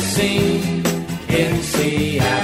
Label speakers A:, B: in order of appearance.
A: Tennessee, in Seattle.